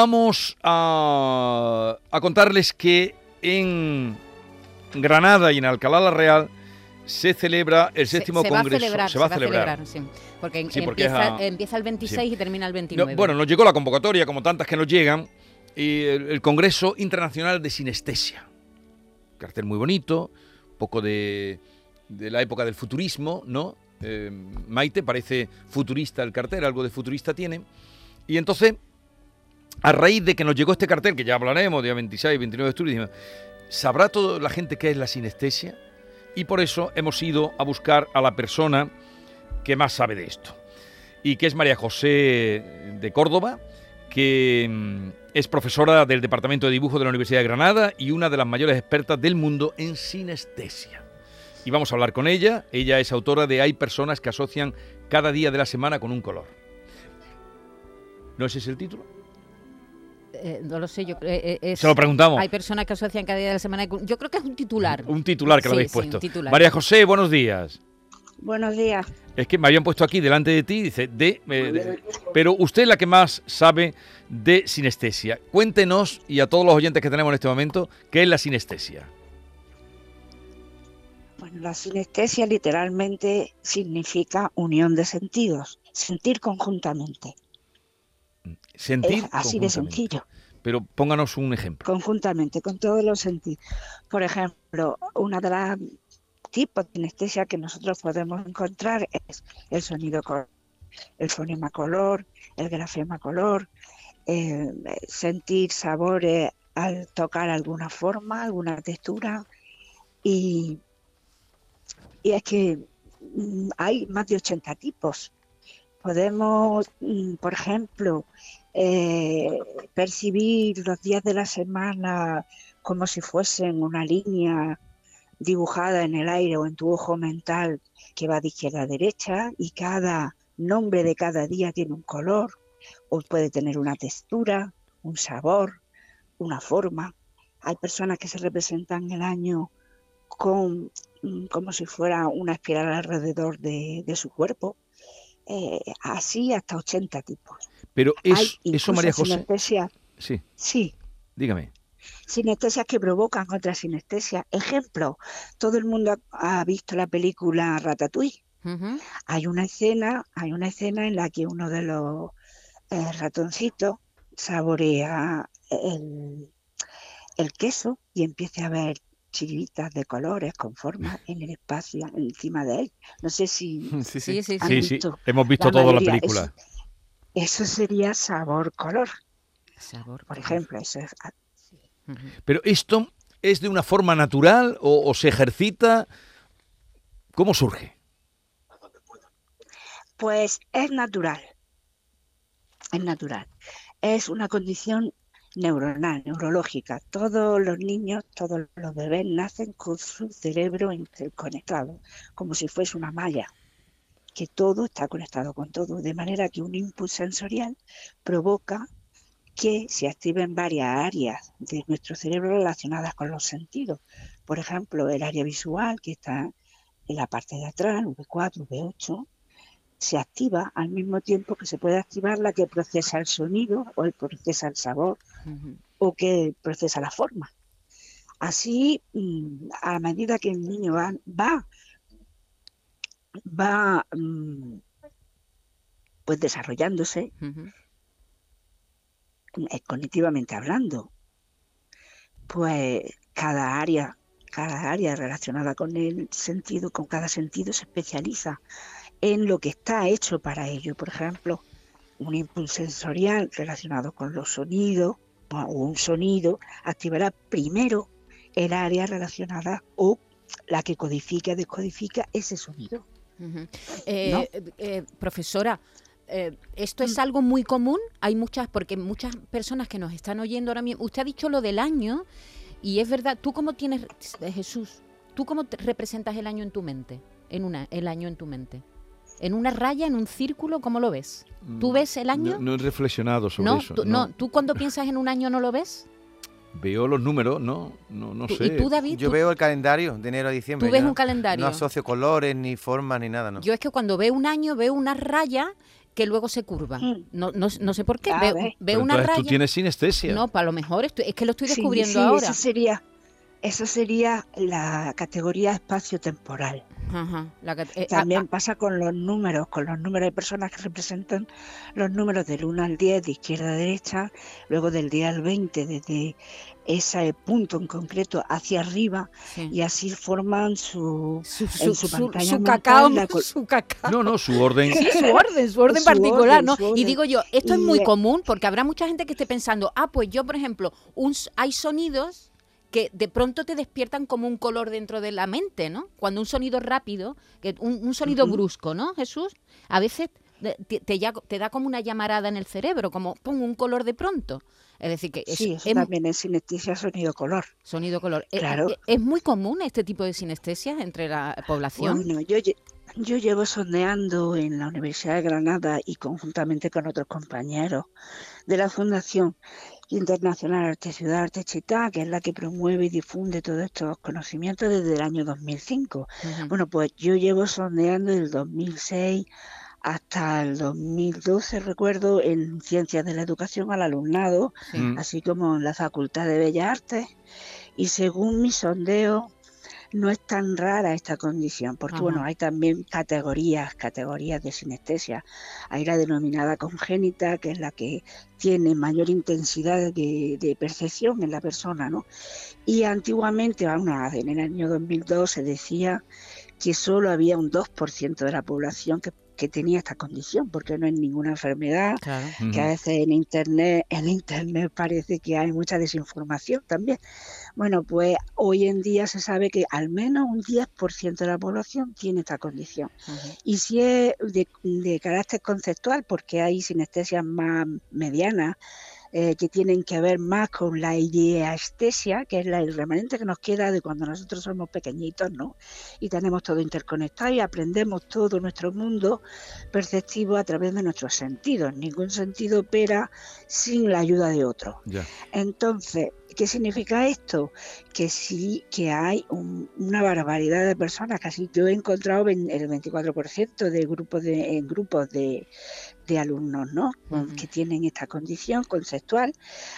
vamos a, a contarles que en Granada y en Alcalá la Real se celebra el séptimo se, congreso. Va a celebrar, se va a celebrar. sí. Porque, Sí, porque empieza, es a- empieza el 26 sí. y termina el No, 29. bueno, nos llegó la convocatoria, como tantas que nos llegan, y el, el Congreso Internacional de Sinestesia. Cartel muy bonito, poco de, de la época del futurismo, ¿no? Eh, Maite, parece futurista el cartel, algo de futurista tiene. Y entonces, a raíz de que nos llegó este cartel, que ya hablaremos, día 26, 29 de octubre, ¿sabrá toda la gente qué es la sinestesia? Y por eso hemos ido a buscar a la persona que más sabe de esto. Y que es María José de Córdoba, que mm, es profesora del Departamento de Dibujo de la Universidad de Granada y una de las mayores expertas del mundo en sinestesia. Y vamos a hablar con ella. Ella es autora de Hay personas que asocian cada día de la semana con un color. ¿No ese es el título? Eh, no lo sé, yo creo. eh, es- Se lo preguntamos. Hay personas que asocian cada día de la semana. Yo creo que es un titular. Un titular que lo habéis sí, un puesto. titular. María José, buenos días. Buenos días. Es que me habían puesto aquí delante de ti, dice, de, eh, de- pero usted es la que más sabe de sinestesia. Cuéntenos, y a todos los oyentes que tenemos en este momento, ¿qué es la sinestesia? Bueno, la sinestesia literalmente significa unión de sentidos, sentir conjuntamente. Sentir Es así de sencillo, Pero pónganos un ejemplo. conjuntamente, con todos los sentidos. Por ejemplo, una de las tipos de sinestesia que nosotros podemos encontrar es el sonido color, el fonema color, el grafema color, eh, sentir sabores al tocar alguna forma, alguna textura. Y, y es que mm, hay más de 80 tipos. Podemos, mm, por ejemplo, eh, percibir los días de la semana como si fuesen una línea dibujada en el aire o en tu ojo mental que va de izquierda a derecha y cada nombre de cada día tiene un color o puede tener una textura, un sabor, una forma. Hay personas que se representan el año con mm, como si fuera una espiral alrededor de, su cuerpo. Eh, así hasta 80 tipos. Pero Hay es, eso, María José, sinestesia- sí, sí, dígame. sinestesias que provocan otra sinestesia. Ejemplo, todo el mundo ha, ha visto la película Ratatouille. Hay una escena, hay una escena en la que uno de los eh, ratoncitos saborea el, el queso y empieza a ver chiribitas de colores con formas en el espacio encima de él. No sé si Sí, Sí, sí, hemos visto la toda la película. Eso, eso sería sabor color, Sabor. por ejemplo. Eso es. Pero esto es de una forma natural o, o se ejercita. ¿Cómo surge? Pues es natural. Es natural. Es una condición neuronal, neurológica. Todos los niños, todos los bebés nacen con su cerebro interconectado, como si fuese una malla, que todo está conectado con todo, de manera que un input sensorial provoca que se activen varias áreas de nuestro cerebro relacionadas con los sentidos. Por ejemplo, el área visual, que está en la parte de atrás, V4, V8, se activa al mismo tiempo que se puede activar la que procesa el sonido o el procesa el sabor o que procesa la forma. Así, mm, a medida que el niño va, va, va mm, pues desarrollándose eh, cognitivamente hablando, pues cada área, cada área relacionada con el sentido, con cada sentido se especializa en lo que está hecho para ello. Por ejemplo, un impulso sensorial relacionado con los sonidos o un sonido activará primero el área relacionada o la que codifica, descodifica ese sonido. Eh, eh, profesora, eh, ¿esto es algo muy común? Hay muchas, porque muchas personas que nos están oyendo ahora mismo, usted ha dicho lo del año, y es verdad, ¿tú cómo tienes, Jesús, tú cómo te representas el año en tu mente? En una, el año en tu mente. ¿En una raya, en un círculo? ¿Cómo lo ves? ¿Tú ves el año? No, no he reflexionado sobre no, eso. tú, no. no, ¿tú cuando piensas en un año no lo ves? Veo los números, no, no, no sé. ¿Y tú, David? Yo ¿Tú, veo el calendario de enero a diciembre. tú ves ya. un calendario? No asocio colores, ni formas, ni nada, ¿no? Yo es que cuando veo un año veo una raya que luego se curva. Mm. No, no, no sé por qué. Veo, veo Pero una entonces raya. tú tienes sinestesia. No, para lo mejor estoy- es que lo estoy Sí, descubriendo sí, ahora. Eso sería, eso sería la categoría espacio-temporal. Ajá, la que- eh, ah, También pasa con los números, con los números de personas que representan los números del 1 al 10 de izquierda a derecha, luego del 10 al 20 desde ese punto en concreto hacia arriba ah, sí. y así forman su, su, su, su su- pantalla su mental cacao, la su cacao. No, no, su orden. Sí, su orden, su orden Su particular, orden, ¿no? su Y digo yo, esto es muy eh, común porque habrá mucha gente que esté pensando, ah, pues yo, por ejemplo, un, s- hay sonidos que de pronto te despiertan como un color dentro de la mente, ¿no? Cuando un sonido rápido, que un, un sonido brusco, ¿no, Jesús? A veces te, te ya- te da como una llamarada en el cerebro, como pum, un color de pronto. Es decir, que es, Sí, eso es también es sinestesia sonido-color. sonido color. Eh, Claro. eh, ¿Es muy común este tipo de sinestesia entre la población? Bueno, yo, yo llevo sondeando en la Universidad de Granada y conjuntamente con otros compañeros de la Fundación Internacional Arte Ciudad Arte Chitá, que es la que promueve y difunde todos estos conocimientos desde el año 2005. Ujú. Bueno, pues yo llevo sondeando del 2006 hasta el 2012, recuerdo, en Ciencias de la Educación al alumnado, Sí. Así como en la Facultad de Bellas Artes. Y según mi sondeo, no es tan rara esta condición, porque Ajá. bueno, hay también categorías, categorías de sinestesia. Hay la denominada congénita, que es la que tiene mayor intensidad de, de percepción en la persona, ¿no? Y antiguamente, bueno, en el año 2002 se decía que solo había un 2% de la población que, que tenía esta condición, porque no es ninguna enfermedad, Claro. que a veces en internet, en internet parece que hay mucha desinformación también. Bueno, pues hoy en día se sabe que al menos un 10% de la población tiene esta condición. Y si es de, de carácter conceptual, porque hay sinestesias más medianas, eh, que tienen que ver más con la ideaestesia, que es la, el remanente que nos queda de cuando nosotros somos pequeñitos, ¿no? Y tenemos todo interconectado y aprendemos todo nuestro mundo perceptivo a través de nuestros sentidos. Ningún sentido opera sin la ayuda de otro. Entonces, ¿qué significa esto? Que sí que hay un- una barbaridad de personas, casi yo he encontrado el 24% de grupos de, en grupos de, de alumnos, ¿no? Que tienen esta condición conceptual.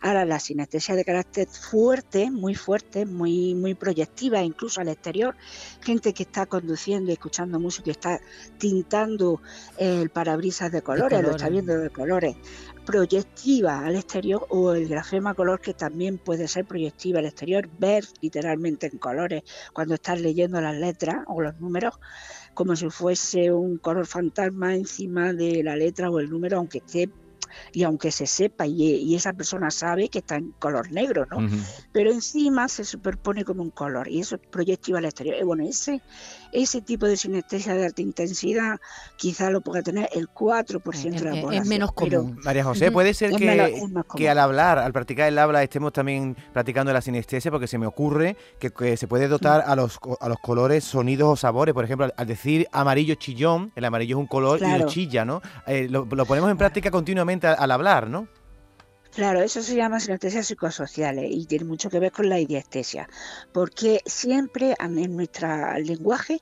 Ahora, la sinestesia de carácter fuerte, muy fuerte, muy, muy proyectiva, incluso al exterior, gente que está conduciendo y escuchando música está tintando el parabrisas de colores, lo está viendo de colores proyectiva al exterior o el grafema color que también puede ser proyectiva al exterior, ver literalmente en colores cuando estás leyendo las letras o los números como si fuese un color fantasma encima de la letra o el número, aunque esté y aunque se sepa y, y esa persona sabe que está en color negro, ¿no? Pero encima se superpone como un color y eso es proyectiva al exterior. Y bueno, ese, ese tipo de sinestesia de alta intensidad quizá lo pueda tener el 4% de la Es- es población. menos pero común. María José, puede ser es que, menos- es que al hablar, al practicar el habla, estemos también practicando la sinestesia, porque se me ocurre que, que se puede dotar a los, co- a los colores sonidos o sabores. Por ejemplo, al, al decir amarillo chillón, el amarillo es un color y lo chilla, ¿no? Eh, lo, lo ponemos en práctica continuamente al, hablar, ¿no? Claro, eso se llama sinestesias psicosociales y tiene mucho que ver con la idiestesia, porque siempre en nuestro lenguaje,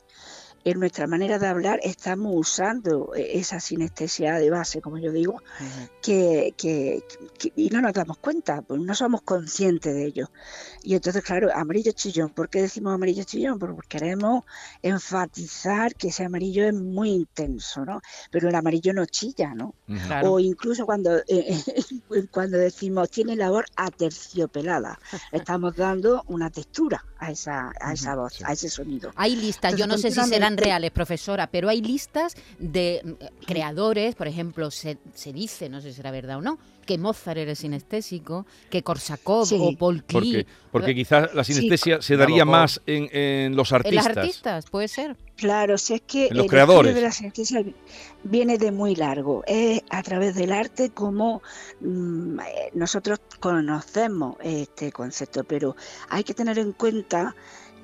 en nuestra manera de hablar, estamos usando eh, esa sinestesia de base, como yo digo, que, que- que- y no nos damos cuenta, pues no somos conscientes de ello. Y entonces, claro, amarillo chillón, ¿por qué decimos amarillo chillón? Pues Porque queremos enfatizar que ese amarillo es muy intenso, ¿no? Pero el amarillo no chilla, ¿no? Claro. O incluso cuando, eh, cuando decimos tiene la voz aterciopelada, estamos dando una textura a esa, a esa voz, sí. a ese sonido. Hay listas, yo no sé si serán reales, profesora, pero hay listas de mm, creadores, por ejemplo, se, se dice, no sé si será verdad o no, que Mozart era sinestésico, que Korsakov Sí. o Paul Porque, porque quizás la Sí. sinestesia se daría más en, en los En artistas. las artistas, puede ser. Claro, si es que En los el creadores. de la sinestesia viene de muy largo. Es a través del arte como mm, eh, nosotros conocemos este concepto, pero hay que tener en cuenta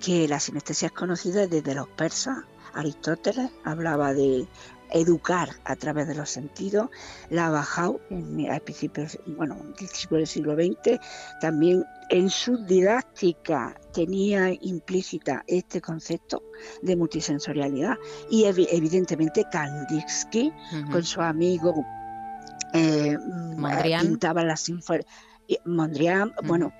que la sinestesia es conocida desde los persas. Aristóteles hablaba de, educar a través de los sentidos, la ha bajado en, a principios, bueno, del siglo XX, también en su didáctica tenía implícita este concepto de multisensorialidad y evidentemente Kandinsky con su amigo eh, pintaba las Mondrian, bueno,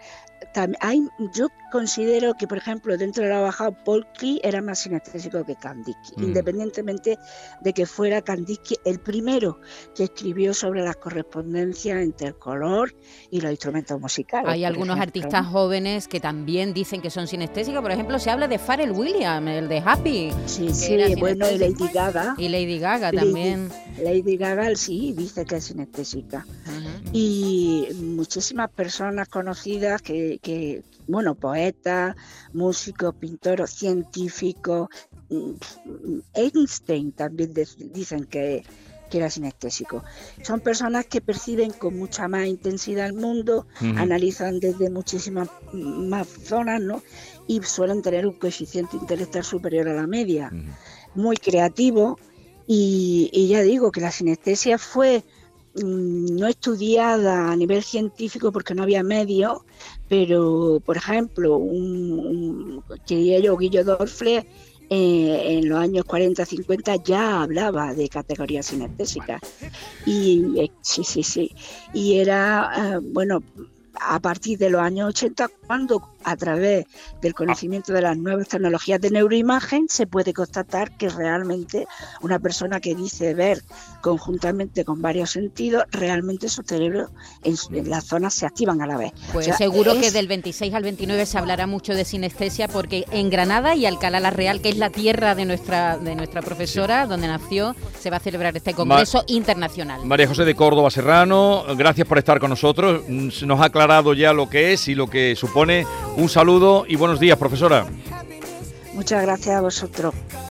hay, yo considero que, por ejemplo, dentro de la bajada, Paul Klee era más sinestésico que Kandinsky, mm. independientemente de que fuera Kandinsky el primero que escribió sobre las correspondencias entre el color y los instrumentos musicales. Hay algunos artistas jóvenes que también dicen que son sinestésicos, por ejemplo, se habla de Pharrell Williams, el de Happy. Sí, sí, bueno, y Lady Gaga. Y Lady Gaga también. Lady Gaga sí dice que es sinestésica. Y muchísimas personas conocidas que, que bueno, poetas, músicos, pintores, científicos, mm, Einstein también dicen que, era sinestésico. Son personas que perciben con mucha más intensidad el mundo, analizan desde muchísimas más zonas, ¿no? Y suelen tener un coeficiente intelectual superior a la media. Muy creativo. Y, y ya digo que la sinestesia fue no estudiada a nivel científico porque no había medios, pero por ejemplo, un, quería yo, Guillo Dorfle, eh, en los años 40-50 ya hablaba de categorías sinestésicas. Y eh, sí, sí, sí. Y era, eh, bueno, a partir de los años 80, cuando a través del conocimiento de las nuevas tecnologías de neuroimagen se puede constatar que realmente una persona que dice ver conjuntamente con varios sentidos, realmente su cerebro en, las zonas se activan a la vez. Pues seguro que del 26 al 29 se hablará mucho de sinestesia porque en Granada y Alcalá la Real, que es la tierra de nuestra, de nuestra profesora, donde nació, se va a celebrar este congreso internacional. María José de Córdoba Serrano, gracias por estar con nosotros. Nos ha aclarado ya lo que es y lo que supone un saludo y buenos días, profesora. Muchas gracias a vosotros.